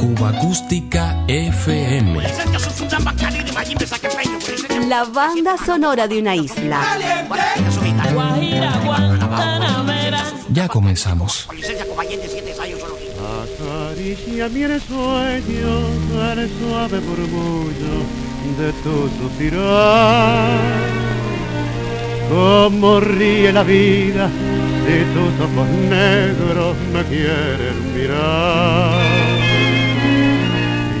Cuba Acústica FM. La banda sonora de una isla. Ya comenzamos. Acaricia mi sueño al suave murmullo de tu suspirar. Como ríe la vida si tus ojos negros me quieren mirar.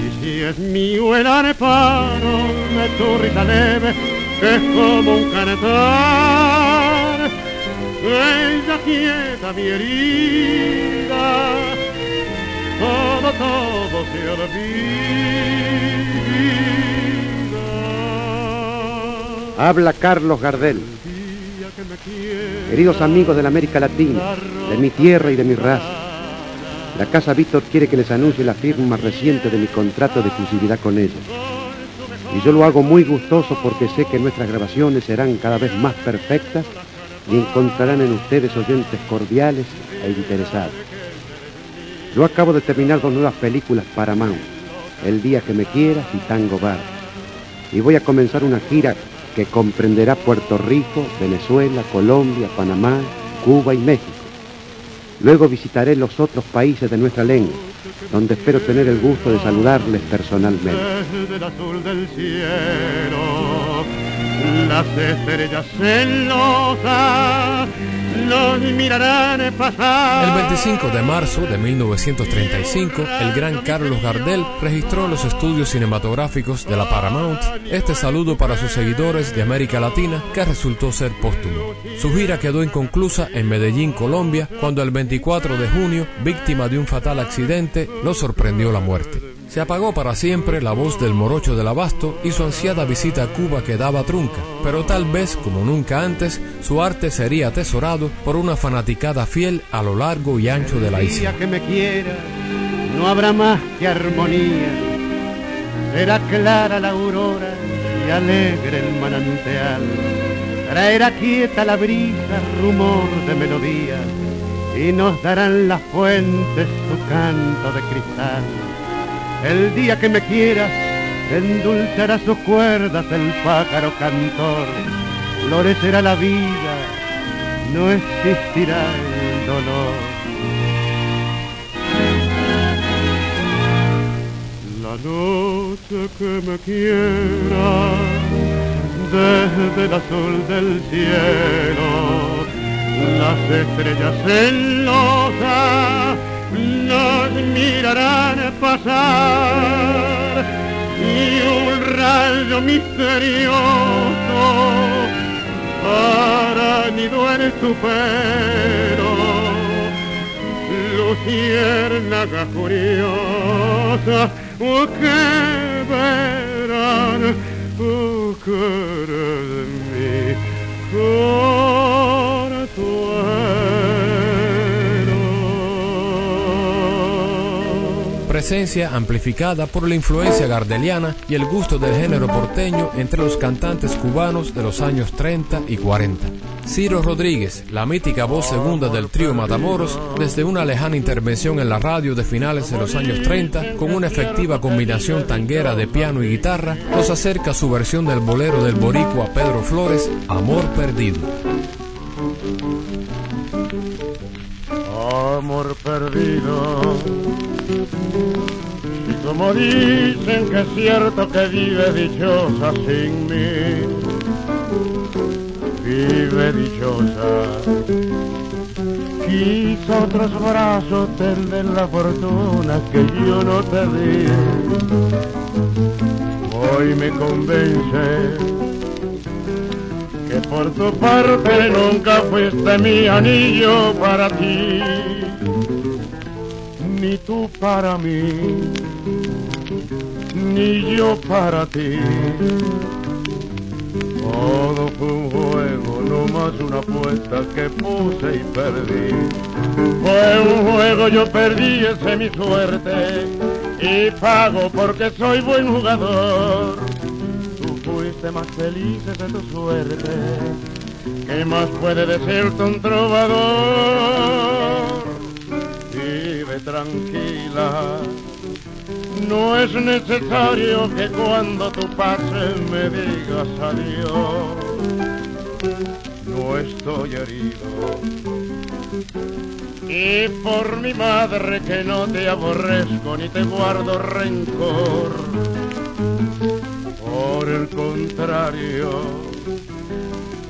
Y si es mío el areparo de tu risa leve, que es como un cantar, ella quieta mi herida, todo, todo se olvida. Habla Carlos Gardel. Queridos amigos de la América Latina, de mi tierra y de mi raza, la Casa Víctor quiere que les anuncie la firma reciente de mi contrato de exclusividad con ellos. Y yo lo hago muy gustoso porque sé que nuestras grabaciones serán cada vez más perfectas y encontrarán en ustedes oyentes cordiales e interesados. Yo acabo de terminar dos nuevas películas para Mount, El día que me quieras y Tango Bar. Y voy a comenzar una gira que comprenderá Puerto Rico, Venezuela, Colombia, Panamá, Cuba y México. Luego visitaré los otros países de nuestra lengua, donde espero tener el gusto de saludarles personalmente. Desde el azul del cielo, las estrellas celosas El 25 de marzo de 1935, el gran Carlos Gardel registró los estudios cinematográficos de la Paramount este saludo para sus seguidores de América Latina que resultó ser póstumo. Su gira quedó inconclusa en Medellín, Colombia, cuando el 24 de junio, víctima de un fatal accidente, lo sorprendió la muerte. Se apagó para siempre la voz del morocho del abasto y su ansiada visita a Cuba quedaba trunca, pero tal vez, como nunca antes, su arte sería atesorado por una fanaticada fiel a lo largo y ancho de la El isla. día que me quiera, no habrá más que armonía. Será clara la aurora y alegre el manantial. Traerá quieta la brisa, rumor de melodía, y nos darán las fuentes su canto de cristal. El día que me quieras, endulzará sus cuerdas el pájaro cantor. Florecerá la vida, no existirá el dolor. La noche que me quiera desde el azul del cielo, las estrellas celosas nos mirarán pasar y un rayo misterioso nido en tu pelo luciérnaga furiosa, oh, que verán, oh, que eres mi consuelo. Presencia amplificada por la influencia gardeliana y el gusto del género porteño entre los cantantes cubanos de los años 30 y 40. Ciro Rodríguez, la mítica voz segunda del trío Matamoros, desde una lejana intervención en la radio de finales de los años 30, con una efectiva combinación tanguera de piano y guitarra, nos acerca su versión del bolero del boricua Pedro Flores, Amor Perdido. Amor perdido. Y como dicen que es cierto que vive dichosa sin mí, vive dichosa. Quizá otros brazos te den la fortuna que yo no te di. Hoy me convence que por tu parte nunca fuiste mi anillo para ti, ni tú para mí, ni yo para ti. Todo fue un juego, no más una apuesta que puse y perdí. Fue un juego, yo perdí, esa es mi suerte, y pago porque soy buen jugador. Más feliz de tu suerte. ¿Qué más puede decirte un trovador? Vive tranquila. No es necesario que cuando tú pases me digas adiós. No estoy herido. Y por mi madre que no te aborrezco ni te guardo rencor. Por el contrario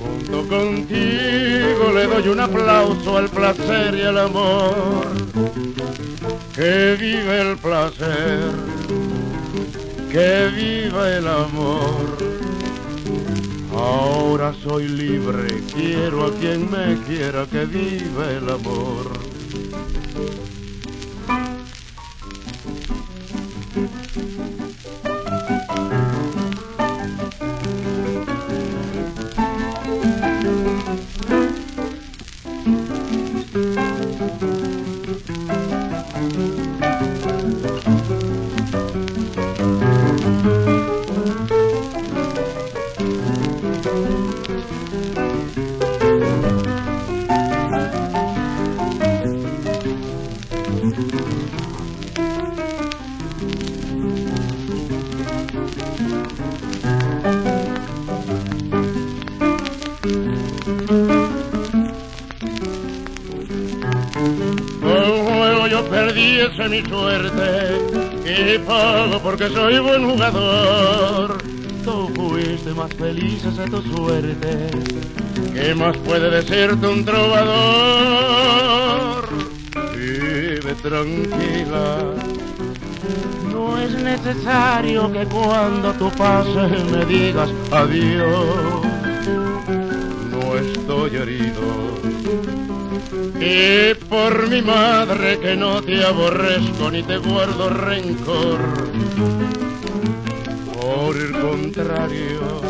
Junto contigo le doy un aplauso al placer y al amor. Que vive el placer, que viva el amor. Ahora soy libre, quiero a quien me quiera, que viva el amor. Mi suerte y pago porque soy buen jugador. Tú fuiste más feliz de tu suerte. ¿Qué más puede decirte un trovador? Vive tranquila. No es necesario que cuando tú pases me digas adiós. No estoy herido y por mi madre que no te aborrezco ni te guardo rencor. Por el contrario,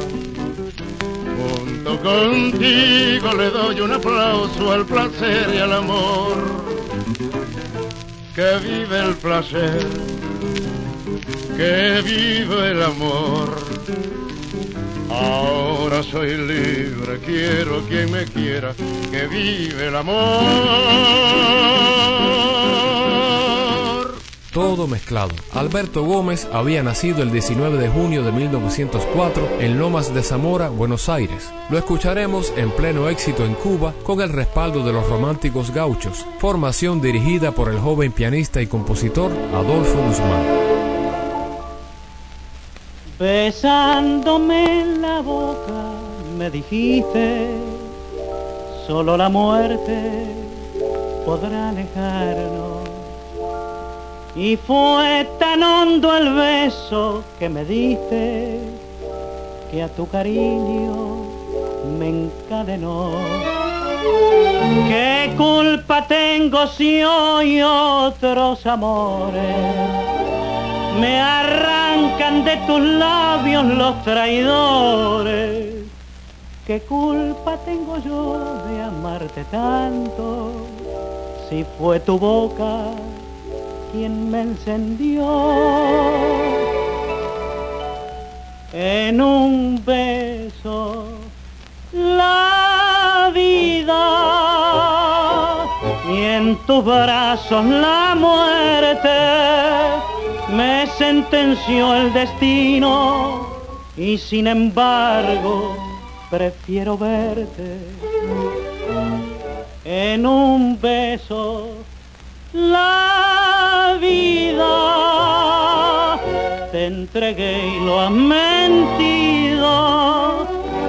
junto contigo le doy un aplauso al placer y al amor. Que vive el placer, que vive el amor. Ahora soy libre, quiero quien me quiera, que vive el amor. Todo mezclado. Alberto Gómez había nacido el 19 de junio de 1904 en Lomas de Zamora, Buenos Aires. Lo escucharemos en pleno éxito en Cuba con el respaldo de los románticos gauchos, formación dirigida por el joven pianista y compositor Adolfo Guzmán. Besándome en la boca me dijiste, solo la muerte podrá alejarnos. Y fue tan hondo el beso que me diste, que a tu cariño me encadenó. ¿Qué culpa tengo si hoy otros amores me arrancan de tus labios los traidores. ¿Qué culpa tengo yo de amarte tanto? Si fue tu boca quien me encendió en un beso la vida y en tus brazos la muerte me sentenció el destino y sin embargo prefiero verte en un beso la vida. Te entregué y lo has mentido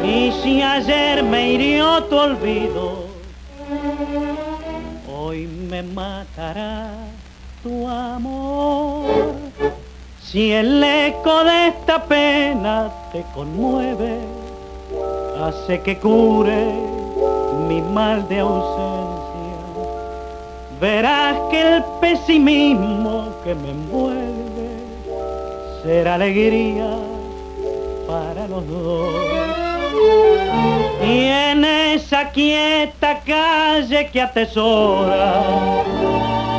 y si ayer me hirió tu olvido hoy me matará tu amor. Si el eco de esta pena te conmueve, hace que cure mi mal de ausencia. Verás que el pesimismo que me envuelve será alegría para los dos. Y en esa quieta calle que atesora,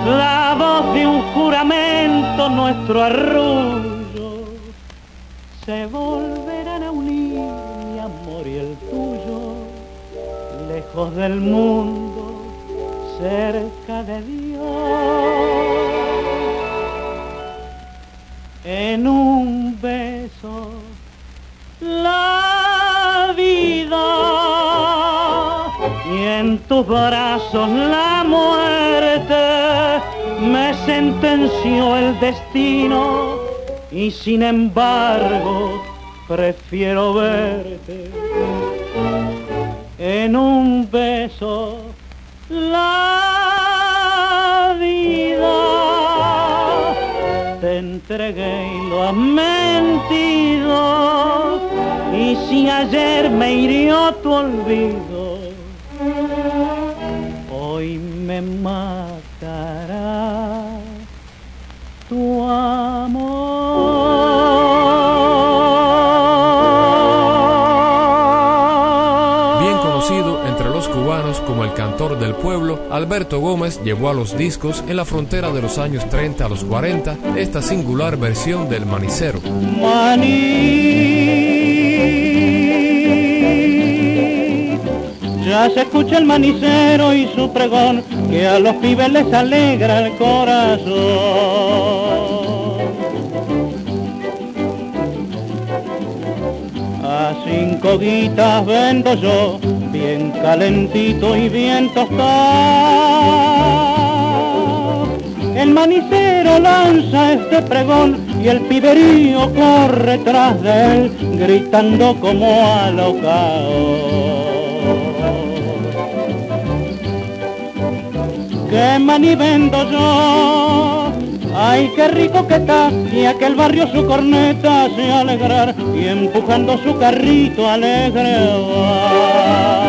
la voz de un juramento, nuestro arrullo, se volverán a unir mi amor y el tuyo, lejos del mundo, cerca de Dios. En un beso en tus brazos la muerte me sentenció el destino y sin embargo prefiero verte en un beso la vida. Te entregué y lo has mentido y si ayer me hirió tu olvido, me matará tu amor. Bien conocido entre los cubanos como el cantor del pueblo, Alberto Gómez llevó a los discos en la frontera de los años 30 a los 40 esta singular versión del manicero. Maní. Ya se escucha el manicero y su pregón que a los pibes les alegra el corazón. A cinco guitas vendo yo, bien calentito y bien tostado. El manicero lanza este pregón y el piberío corre tras de él, gritando como alocao. Que maní vendo yo, ay qué rico que está, y aquel barrio su corneta hace alegrar, y empujando su carrito alegre va.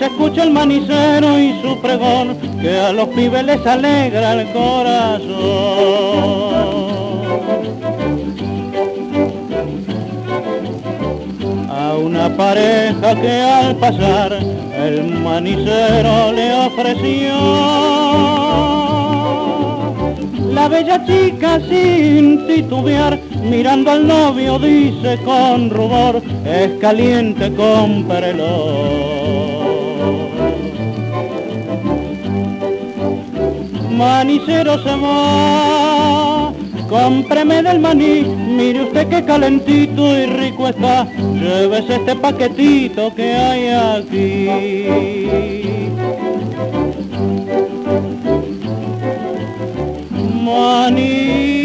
Se escucha el manicero y su pregón, que a los pibes les alegra el corazón. A una pareja que al pasar el manicero le ofreció la bella chica sin titubear, mirando al novio dice con rubor, es caliente, cómprelo. Manicero se va, cómpreme del maní, mire usted qué calentito y rico está, llévese este paquetito que hay aquí. Maní,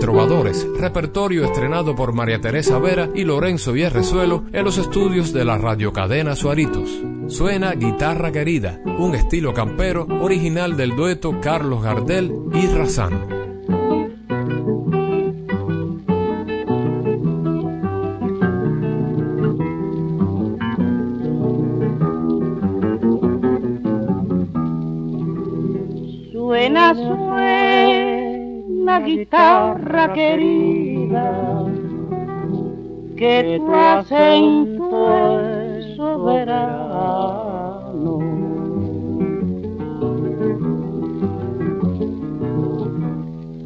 trovadores, repertorio estrenado por María Teresa Vera y Lorenzo Vierrezuelo en los estudios de la radiocadena Suaritos. Suena Guitarra Querida, un estilo campero original del dueto Carlos Gardel y Razano. Querida, que tu acento es soberano.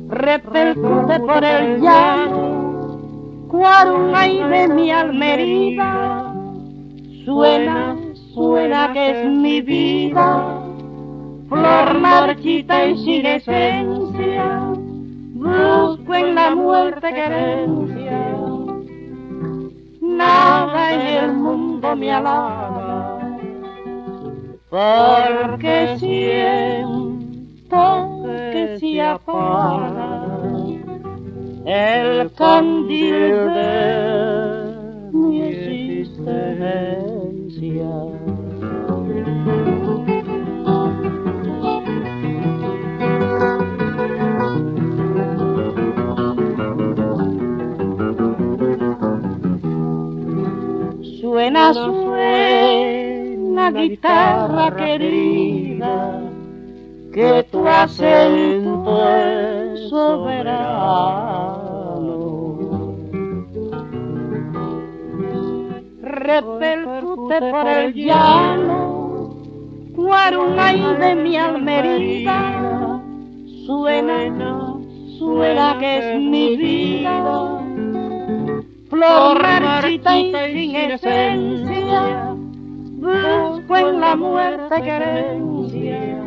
Repercute por el llano, cual un aire mi alma herida, suena, suena que es mi vida. flor marchita y sin esencia, busco en la muerte querencia. Nada en el mundo me alaba, porque siempre apaga el candil de mi existencia. Suena, suena guitarra querida, que tu acento es soberano. Repercute por el llano, guarumay de mi almerida, suena, suena que es mi vida flor marchita y sin esencia, busco en la muerte querencia.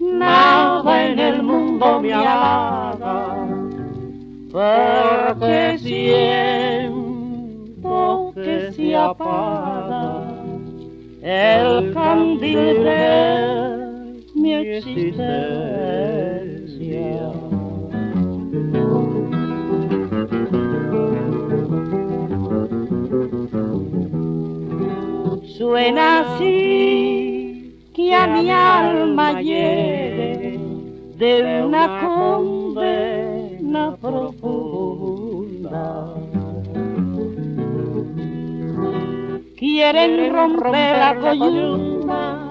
Nada en el mundo me halaga, porque siento que se apaga el candil de mi existencia. Suena así que a mi alma llegue de una condena profunda. Quieren romper la coyunda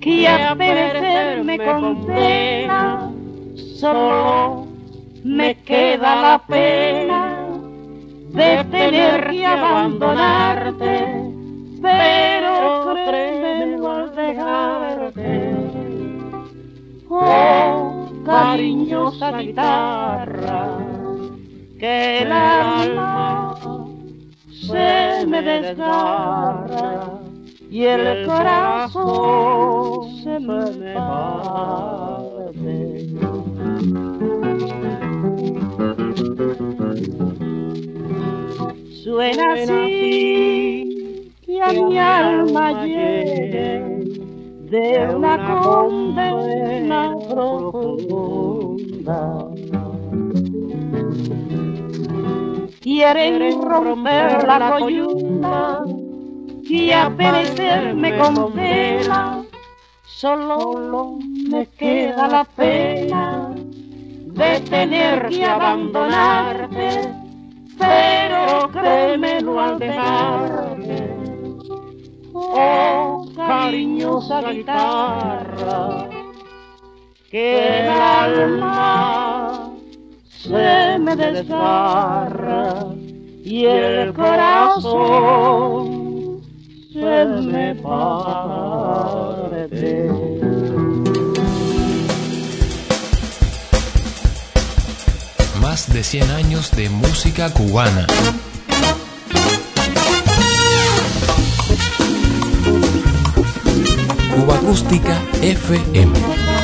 que a perecer me condena, solo me queda la pena de tener que abandonarte pero al dejarte. Oh, cariñosa guitarra, que el alma se me desgarra y el corazón se me parte. Suena así a mi alma llegue de una condena profunda. Quieren romper la coyunda y a perecer me condena. Solo me queda la pena de tener que abandonarte, pero créemelo al dejarte oh cariñosa guitarra, que el alma se me desgarra y el corazón se me parte. Más de 100 años de música cubana. Acústica FM.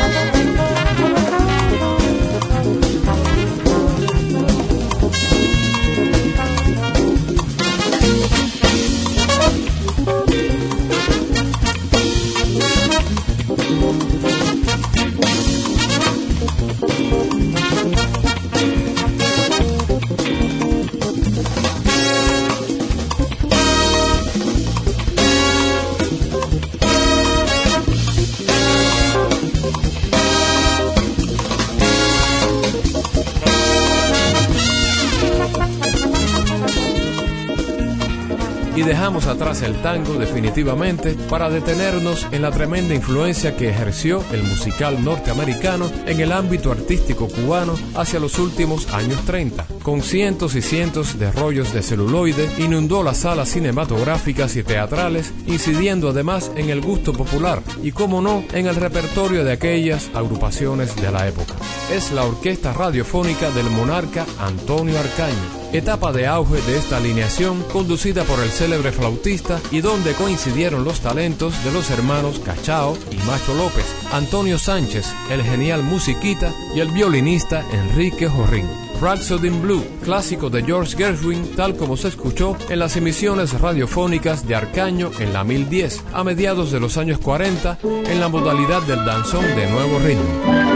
Atrás el tango definitivamente para detenernos en la tremenda influencia que ejerció el musical norteamericano en el ámbito artístico cubano hacia los últimos años 30. Con cientos y cientos de rollos de celuloide, inundó las salas cinematográficas y teatrales, incidiendo además en el gusto popular y, como no, en el repertorio de aquellas agrupaciones de la época. Es la orquesta radiofónica del monarca Antonio Arcaño, etapa de auge de esta alineación conducida por el célebre flautista y donde coincidieron los talentos de los hermanos Cachao y Macho López, Antonio Sánchez, el genial musiquita y el violinista Enrique Jorrín. Rhapsody in Blue, clásico de George Gershwin, tal como se escuchó en las emisiones radiofónicas de Arcaño en la 1010, a mediados de los años 40, en la modalidad del danzón de nuevo ritmo.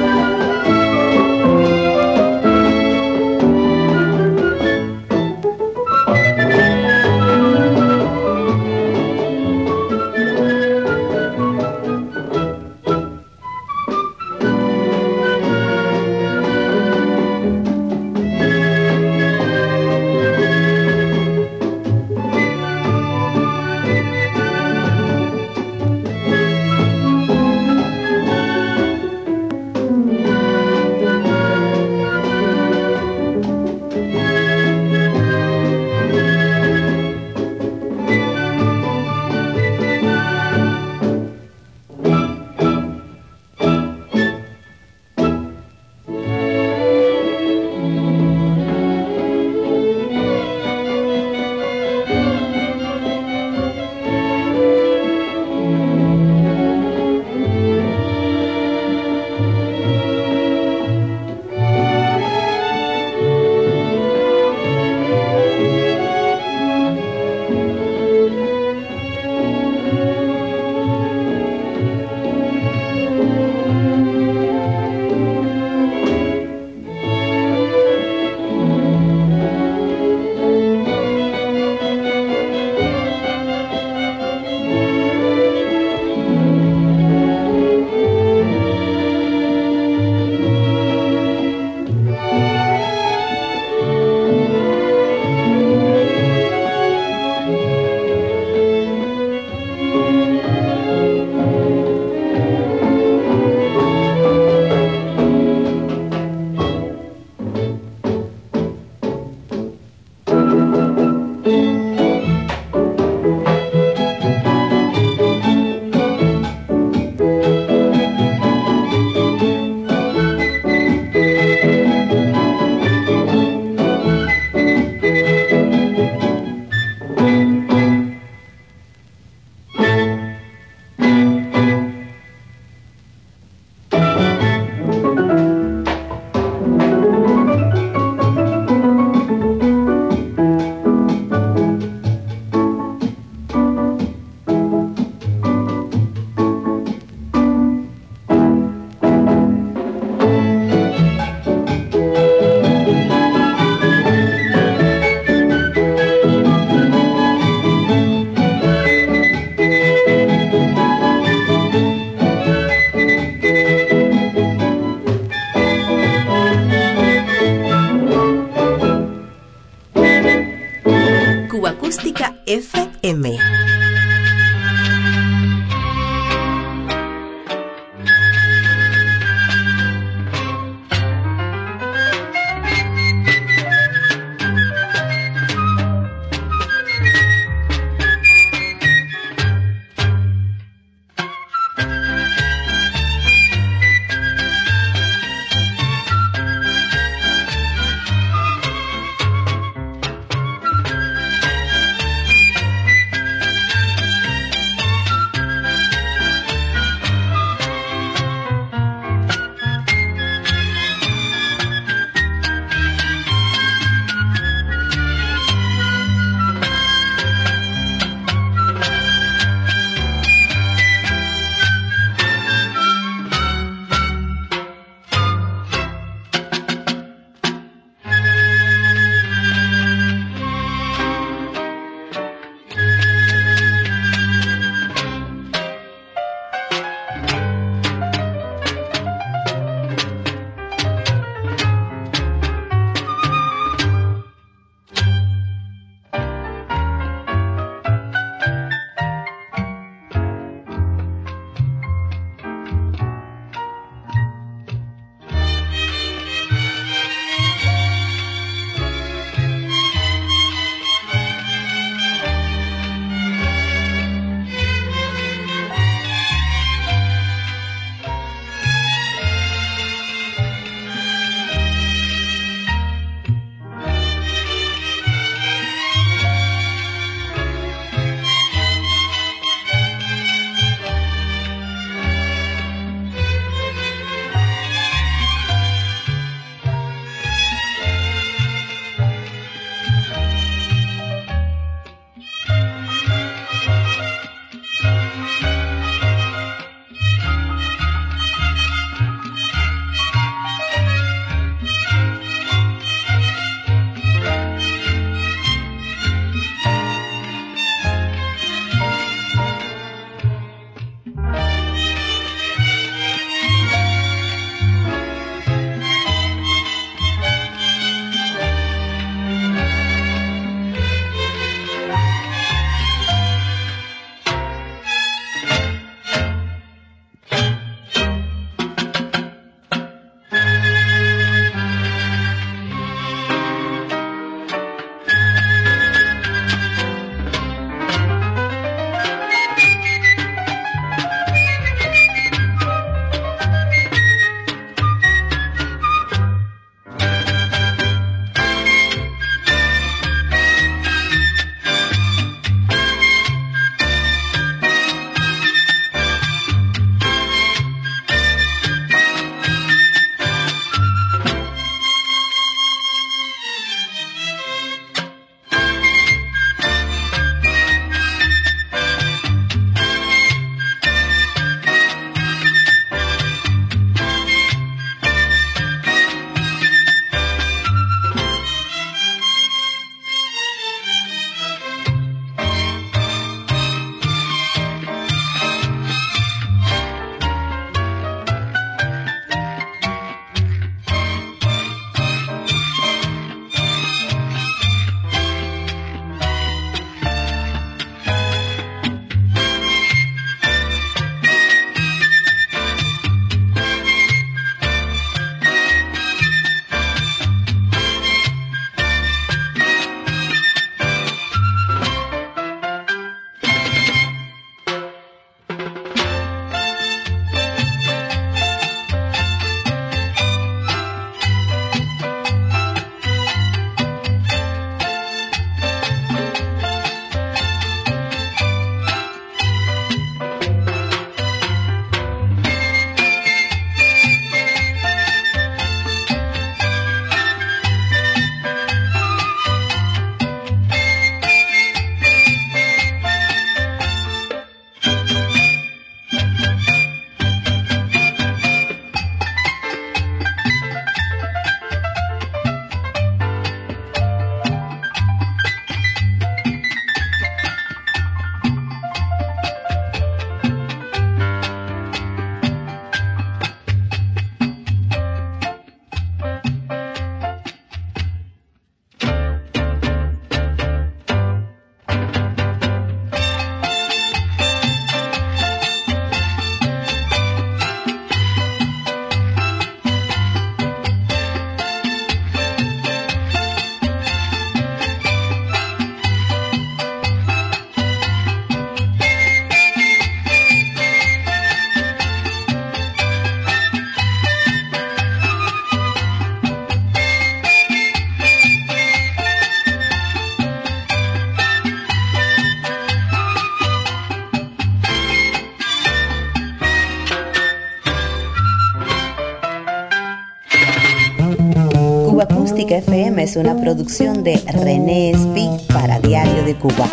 Una producción de René Espi para Diario de Cuba.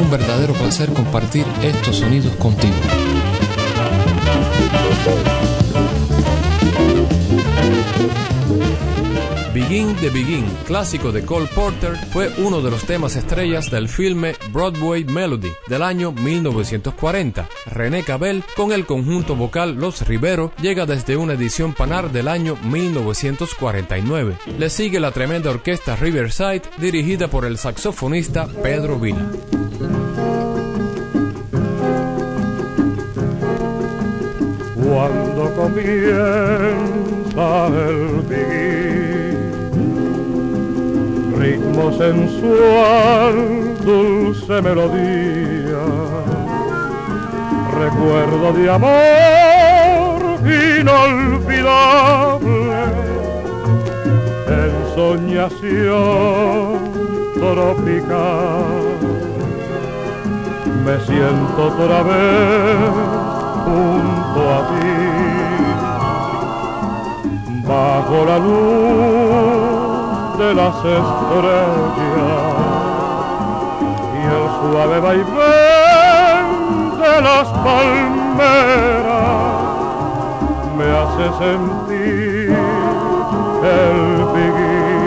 Un verdadero placer compartir estos sonidos contigo. Begin the Begin, clásico de Cole Porter, fue uno de los temas estrellas del filme Broadway Melody del año 1940. René Cabell, con el conjunto vocal Los Rivero, llega desde una edición Panar del año 1949. Le sigue la tremenda orquesta Riverside, dirigida por el saxofonista Pedro Vila. Cuando comienza el ritmo sensual, dulce melodía, recuerdo de amor inolvidable, ensoñación tropical. Me siento otra vez junto a ti, bajo la luz de las estrellas y el suave vaivén las palmeras me hace sentir el vivir,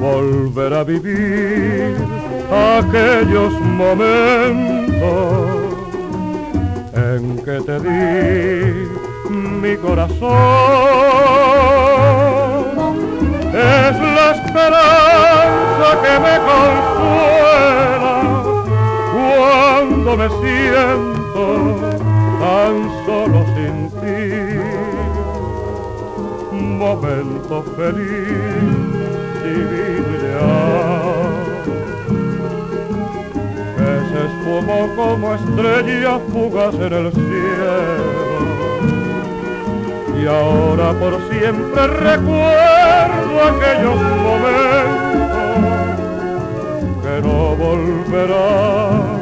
volver a vivir aquellos momentos en que te di mi corazón. Es la esperanza que me consuela me siento tan solo sin ti. Momento feliz, divino ideal. Que se esfumó como estrella fugaz en el cielo y ahora por siempre recuerdo aquellos momentos que no volverán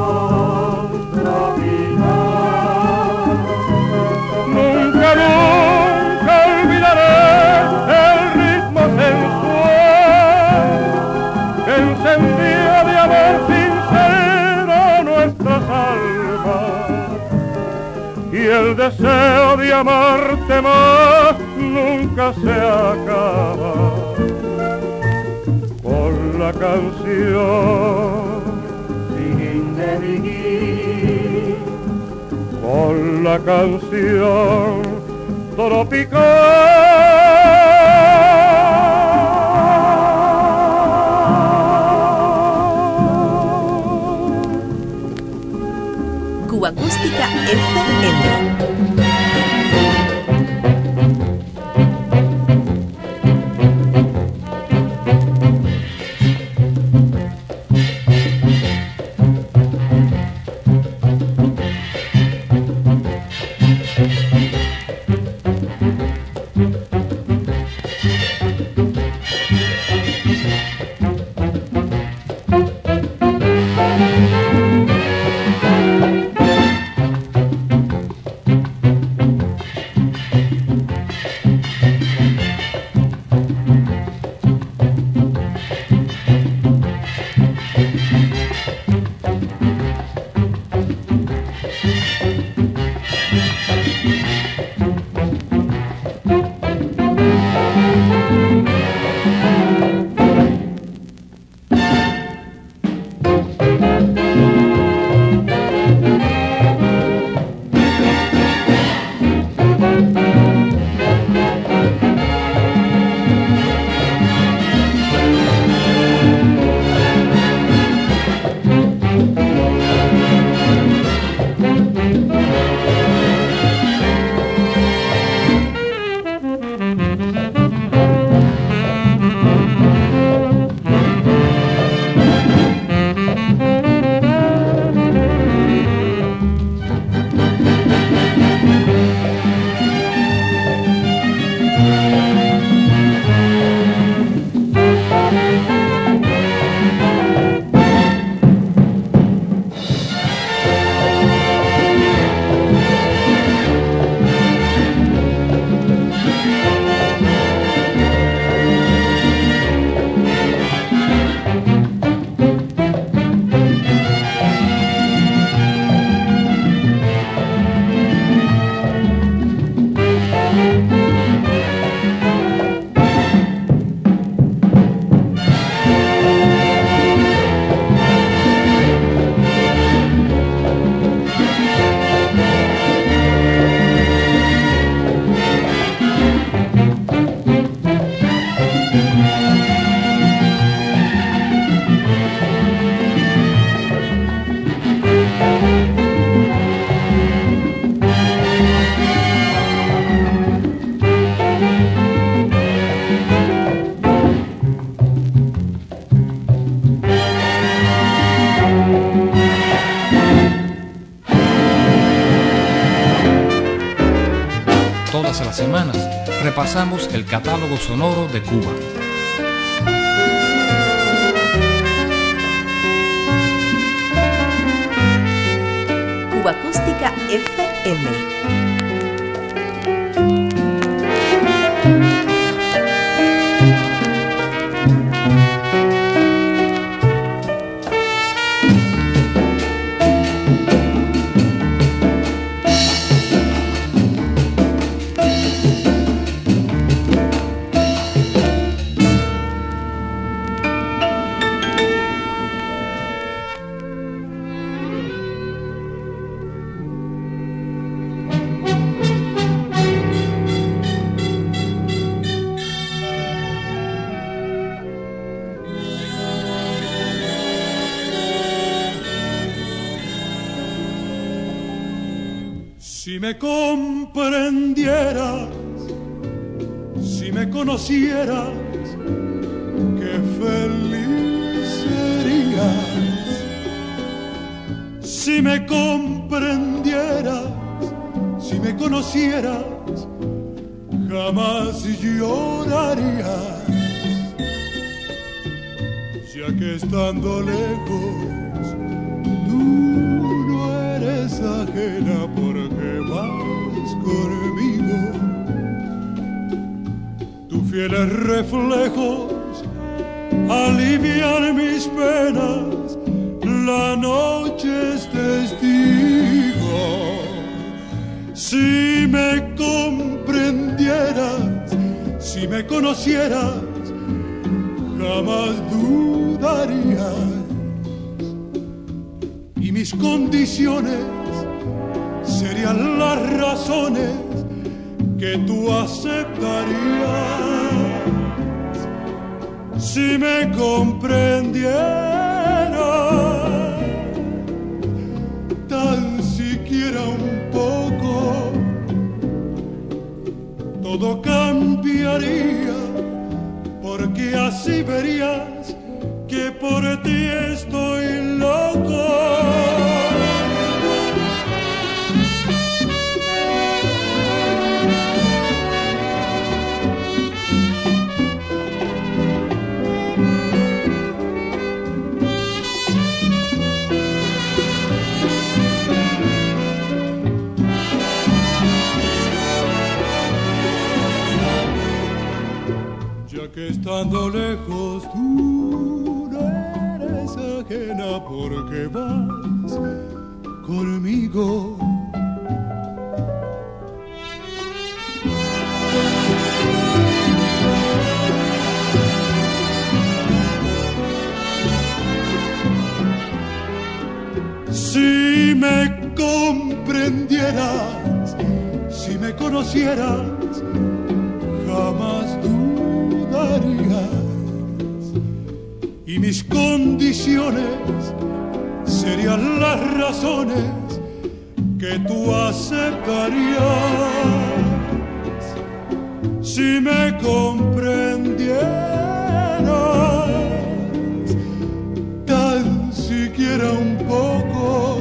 el deseo de amarte más nunca se acaba la canción sin de con la canción tropical. Cuba Acústica FM. Repasamos el catálogo sonoro de Cuba. Cuba Acústica FM. Me Y mis condiciones serían las razones que tú aceptarías. Si me comprendieras, tan siquiera un poco, todo cambiaría, porque así verías que por ti estoy loco. Estando lejos porque vas conmigo. Si me comprendieras, si me conocieras, mis condiciones serían las razones que tú aceptarías. Si me comprendieras, tan siquiera un poco,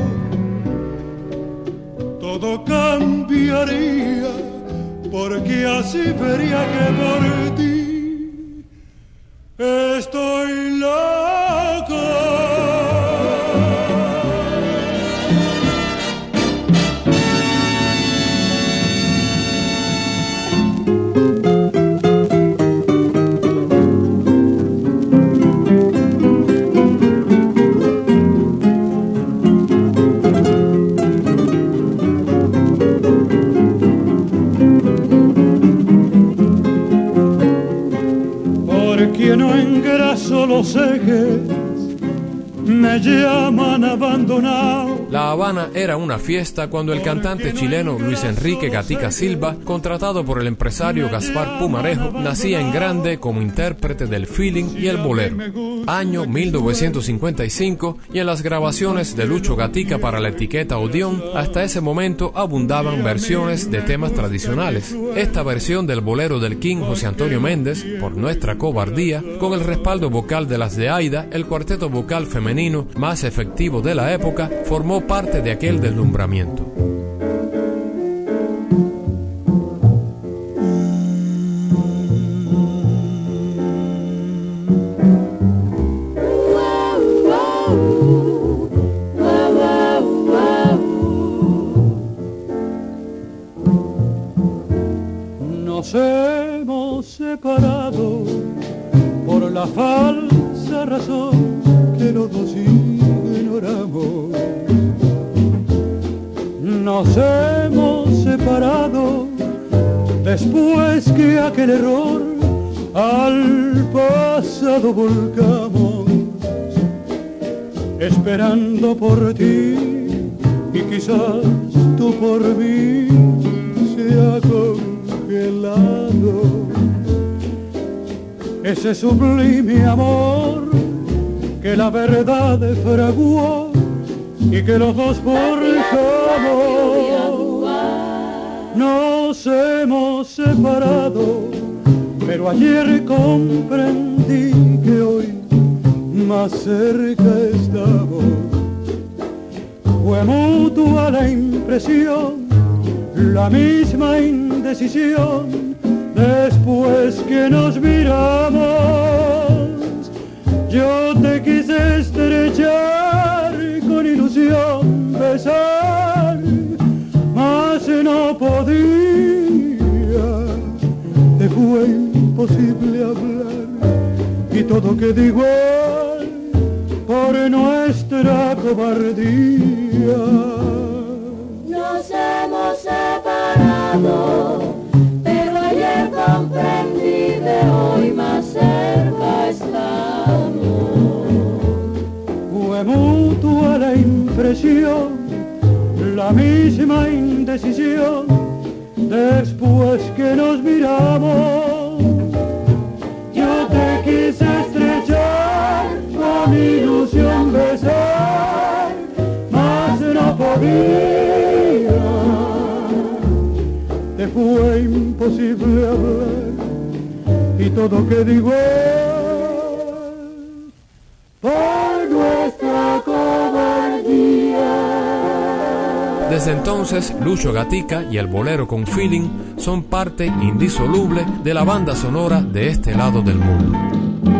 todo cambiaría, porque así vería que por ti estoy loco. Los ejes, me llaman abandonado. La Habana era una fiesta cuando el cantante chileno Luis Enrique Gatica Silva, contratado por el empresario Gaspar Pumarejo, nacía en grande como intérprete del feeling y el bolero. Año 1955 y en las grabaciones de Lucho Gatica para la etiqueta Odeon, hasta ese momento abundaban versiones de temas tradicionales. Esta versión del bolero del King José Antonio Méndez, por nuestra cobardía, con el respaldo vocal de las de Aida, el cuarteto vocal femenino más efectivo de la época, formó parte de aquel deslumbramiento. Error al pasado volcamos, esperando por ti y quizás tú por mí se ha congelado. Ese sublime amor que la verdad fraguó y que los dos forjamos. Nos hemos separado, pero ayer comprendí que hoy más cerca estamos. Fue mutua la impresión, la misma indecisión después que nos miramos, yo te quise estrechar con ilusión, besar, mas no podía, te fue imposible hablar y todo quedó igual por nuestra cobardía. Nos hemos separado comprendí de hoy más cerca estamos. Fue mutua la impresión, la misma indecisión, después que nos miramos. Con ilusión besar, mas no podía te fue imposible hablar y todo que digo por nuestra cobardía. Desde entonces, Lucho Gatica y el bolero con feeling son parte indisoluble de la banda sonora de este lado del mundo.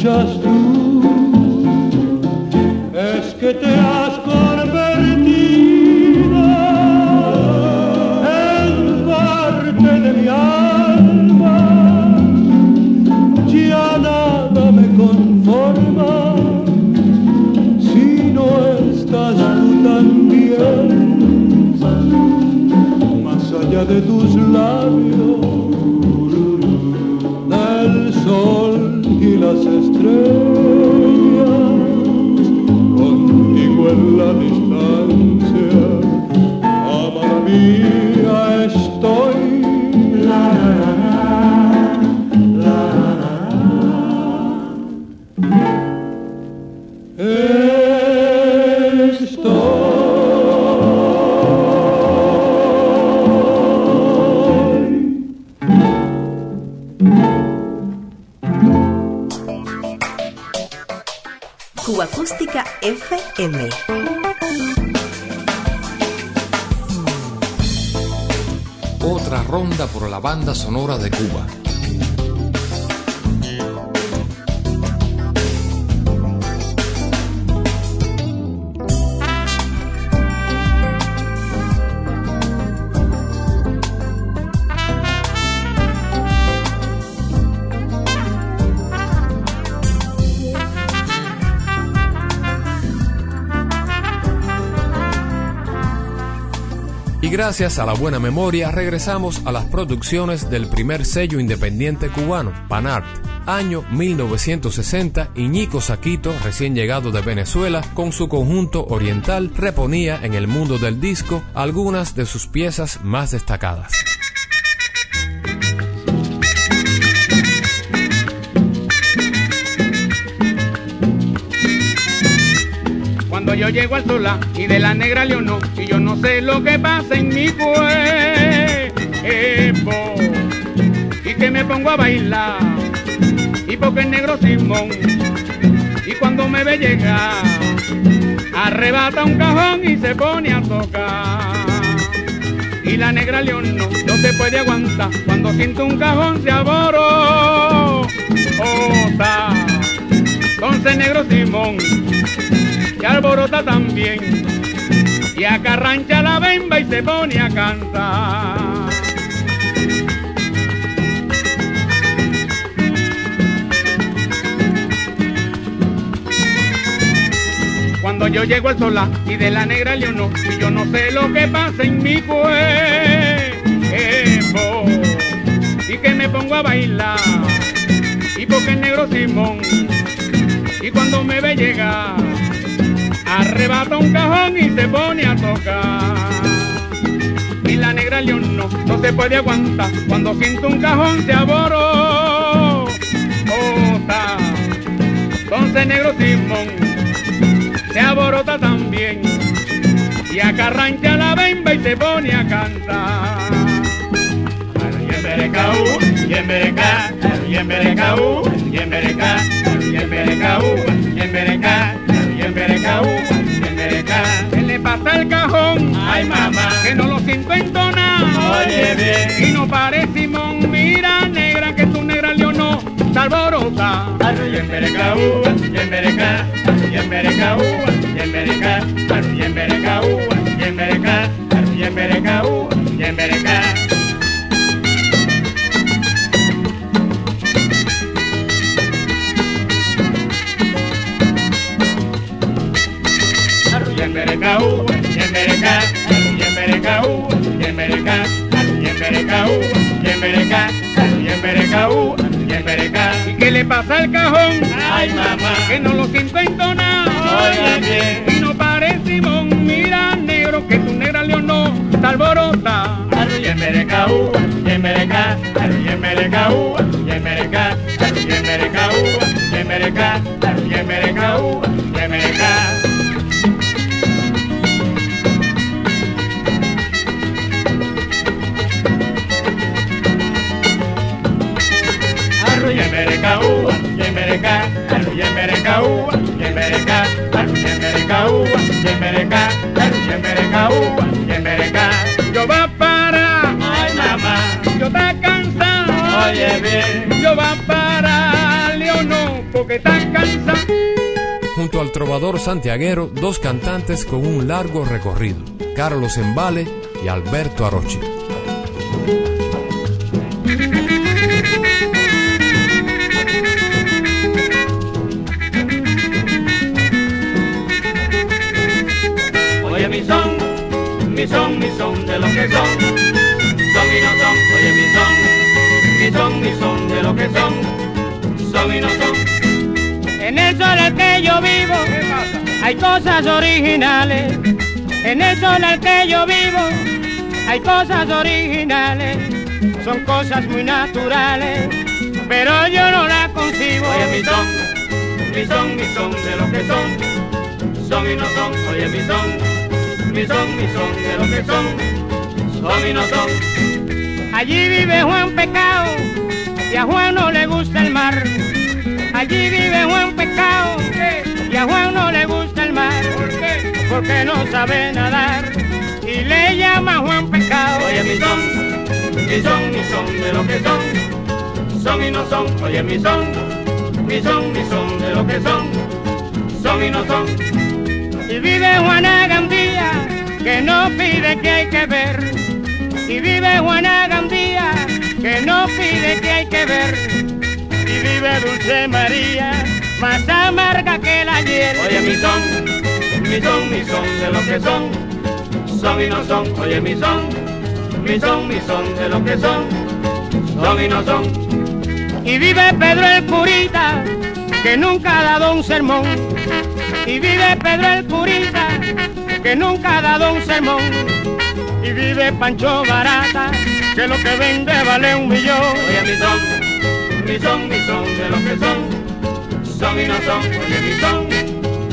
escuchas tú, es que te has gracias a la buena memoria regresamos a las producciones del primer sello independiente cubano, Panart. Año 1960, Iñico Saquito, recién llegado de Venezuela, con su conjunto oriental, reponía en el mundo del disco algunas de sus piezas más destacadas. Yo llego al sola y de la negra leonó y yo no sé lo que pasa en mi cuerpo. Y que me pongo a bailar y porque el negro Simón y cuando me ve llegar arrebata un cajón y se pone a tocar. Y la negra león no, no se puede aguantar cuando siento un cajón se aboró entonces negro Simón y alborota también y acarrancha la bemba y se pone a cantar. Cuando yo llego al sola y de la negra leonó y yo no sé lo que pasa en mi cuerpo y que me pongo a bailar y porque el negro Simón y cuando me ve llegar arrebata un cajón y se pone a tocar. Y la negra león no, no se puede aguantar, cuando siente un cajón se aboró. Entonces negro Simón se aborota también y acá arranca la bemba y se pone a cantar. Yemberecaú, yembereca, yemberecaú, yembereca, yemberecaú, yembereca, yembereca. ¿Qué le pasa al cajón? Ay mamá, que no lo siento entonar. Oye bien. Y no parece Simón, mira negra que tu negra leonó, salvorota. Yemberecaú, yembereca, yemberecaú, yembereca, yemberecaú, yembereca, yemberecaú, yembereca. Yemberecaú, yembereca, yemberecaú, yembereca, yemberecaú, yembereca, yemberecaú, yembereca. ¿Y qué le pasa al cajón? Ay mamá, que no lo siento entonar. Oye bien. Y no parece Simón, mira negro, que tu negra leonó, está alborota. Yemberecaú, yembereca, yemberecaú, yembereca, yemberecaú, Junto al trovador santiaguero, dos cantantes con un largo recorrido, Carlos Embale y Alberto Arochi. Mi son, mi son, mi son de lo que son, son y no son, oye mi son, mi son, mi son de lo que son, son y no son. En el sol al que yo vivo hay cosas originales, en el sol al que yo vivo hay cosas originales, son cosas muy naturales, pero yo no las concibo. Oye mi son, mi son, mi son de lo que son, son y no son, oye mi son mi son, mi son, de lo que son, son y no son. Allí vive Juan Pecado y a Juan no le gusta el mar. Allí vive Juan Pecado Y a Juan no le gusta el mar. ¿Por qué? Porque no sabe nadar. Y le llama Juan Pescado. Oye, mi son, mi son, mi son de lo que son. Son y no son, oye, mi son, mi son, mi son de lo que son. Son y no son. Y vive Juana Gandía, que no pide que hay que ver. Y vive Juana Gandía, que no pide que hay que ver. Y vive Dulce María, más amarga que la hiel. Oye, mi son, mi son, mi son de lo que son. Son y no son, oye, mi son, mi son, mi son de lo que son. Son y no son. Y vive Pedro el Purita, que nunca ha dado un sermón. Y vive Pedro el Purita, que nunca ha dado un sermón. Y vive Pancho Barata, que lo que vende vale un millón. Oye, mi son, mi son, mi son de lo que son. Son y no son, oye, mi son,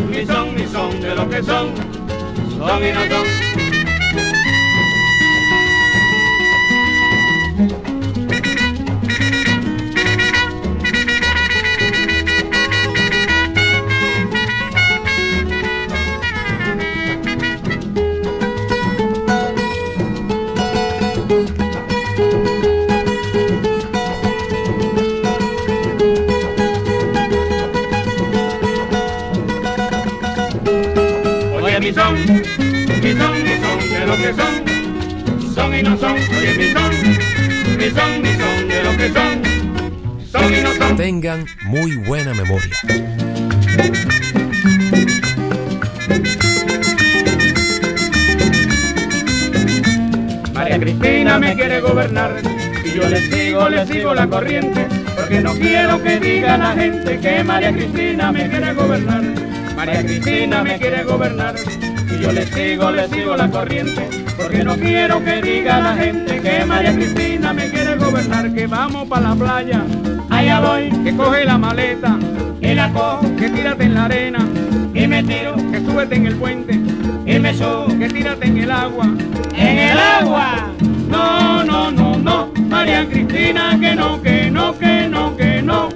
mi son, mi son de lo que son. Son y no son. Son, son, son de lo que son. Son y no son, oye, mi son, son de lo que son. Son y no son. Tengan muy buena memoria. María Cristina me quiere gobernar y yo le sigo, le sigo la corriente, porque no quiero que diga la gente que María Cristina me quiere gobernar. María Cristina me quiere gobernar y yo le sigo, le sigo la corriente, porque no quiero que diga la gente que María Cristina me quiere gobernar, que vamos para la playa, allá voy, que coge la maleta y la cojo, que tírate en la arena y me tiro, que súbete en el puente y me subo, que tírate en el agua, en el agua. No, no, no, no, María Cristina, que no, que no, que no, que no.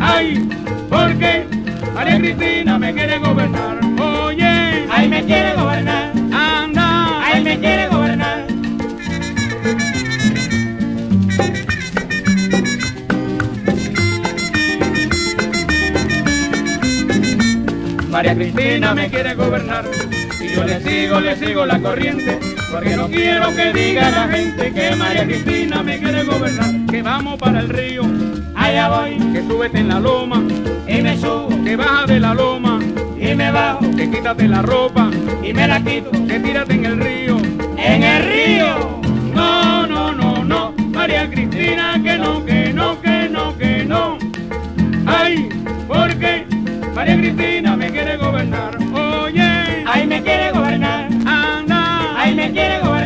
Ay, porque María Cristina me quiere gobernar. Me quiere gobernar, anda, ay, me quiere gobernar. María Cristina me quiere gobernar. Y yo le sigo, le sigo la corriente, porque no quiero que diga la gente que María Cristina me quiere gobernar, que vamos para el río, Allá voy. Que súbete en la loma, y me subo. Que baja de la loma, y me bajo que quítate la ropa, y me la quito que tírate en el río. en el río. No, no, no, no, María Cristina, que no, que no, que no, que no. Ay, porque María Cristina me quiere gobernar. Oye, Ay, me quiere gobernar, anda, ay, me quiere gobernar.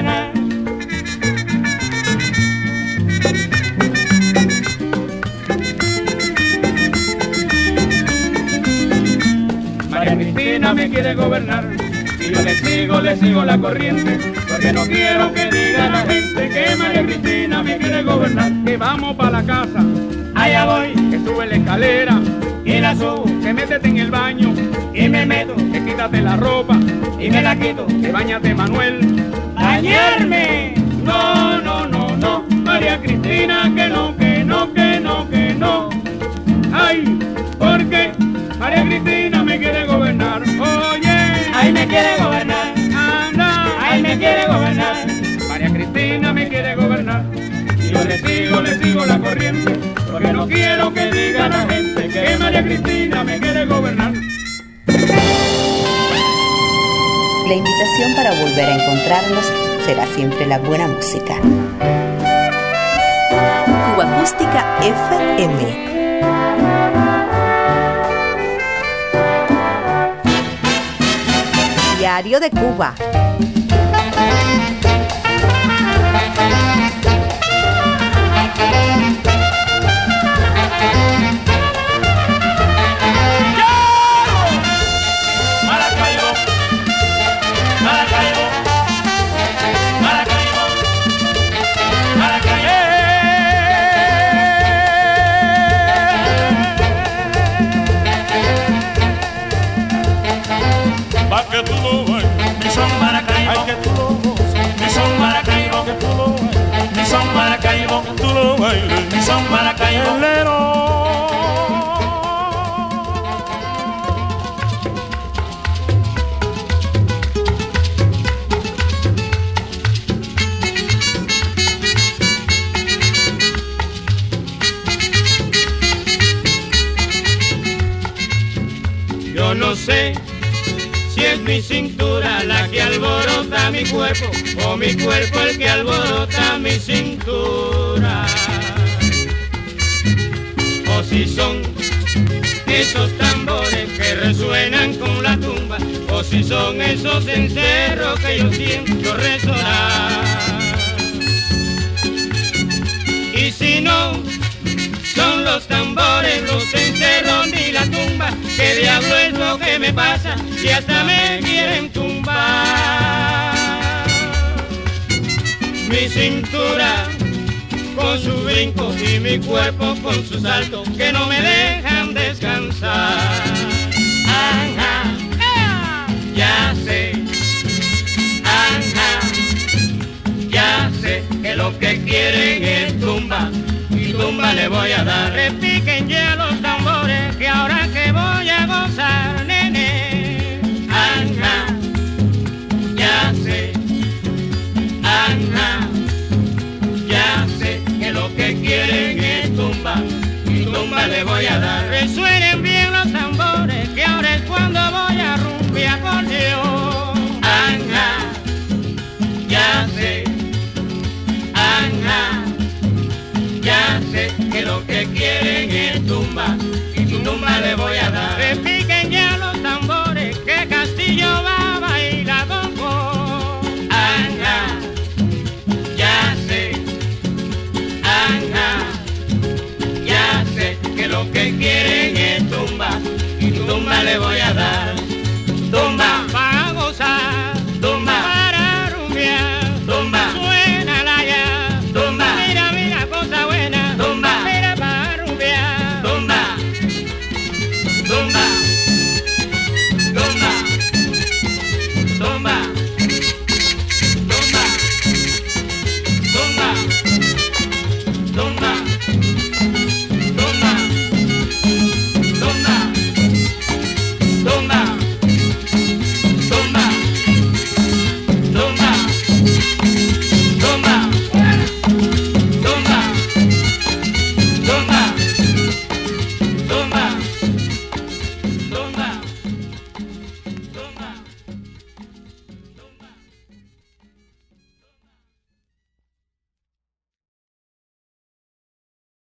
Cristina me quiere gobernar. Y yo le sigo, le sigo la corriente, porque no quiero que diga la gente que María Cristina me quiere gobernar. Que vamos para la casa, Allá voy que sube la escalera, y la subo que métete en el baño, y me meto que quítate la ropa, y me la quito. que bañate Manuel. ¡Bañarme! No, no, no, no, María Cristina, que no, que no, que no, que no. Ay, porque María Cristina gobernar. Oye, Ay, me quiere gobernar, anda, ay, me quiere gobernar. María Cristina me quiere gobernar. Y yo le sigo, le sigo la corriente, porque no quiero que diga la gente que María Cristina me quiere gobernar. La invitación para volver a encontrarnos será siempre la buena música. Cuba Acústica FM. Diario de Cuba. Son Maracaibo tú lo bailes, son Maracaibo. Yo no sé si es mi cintura la que alborota mi cuerpo o mi cuerpo el que alborota mi cintura. O si son esos tambores que resuenan con la tumba, o si son esos encerros que yo siento resonar. Y si no, son los tambores, los encerros ni la tumba, que diablo es lo que me pasa, si hasta me quieren tumbar. Mi cintura con su brinco y mi cuerpo con su salto, que no me dejan descansar. Ajá, ya sé, ajá, ya sé que lo que quieren es tumba tumba le voy a dar. Repiquen ya los tambores que ahora que voy a gozar, le voy a dar. Resuenen bien los tambores que ahora es cuando voy a rumbear con Dios. Anja, ya sé, anja ya sé que lo que quieren es tumba y tumba le voy a quieren es tumba y tumba le voy a dar.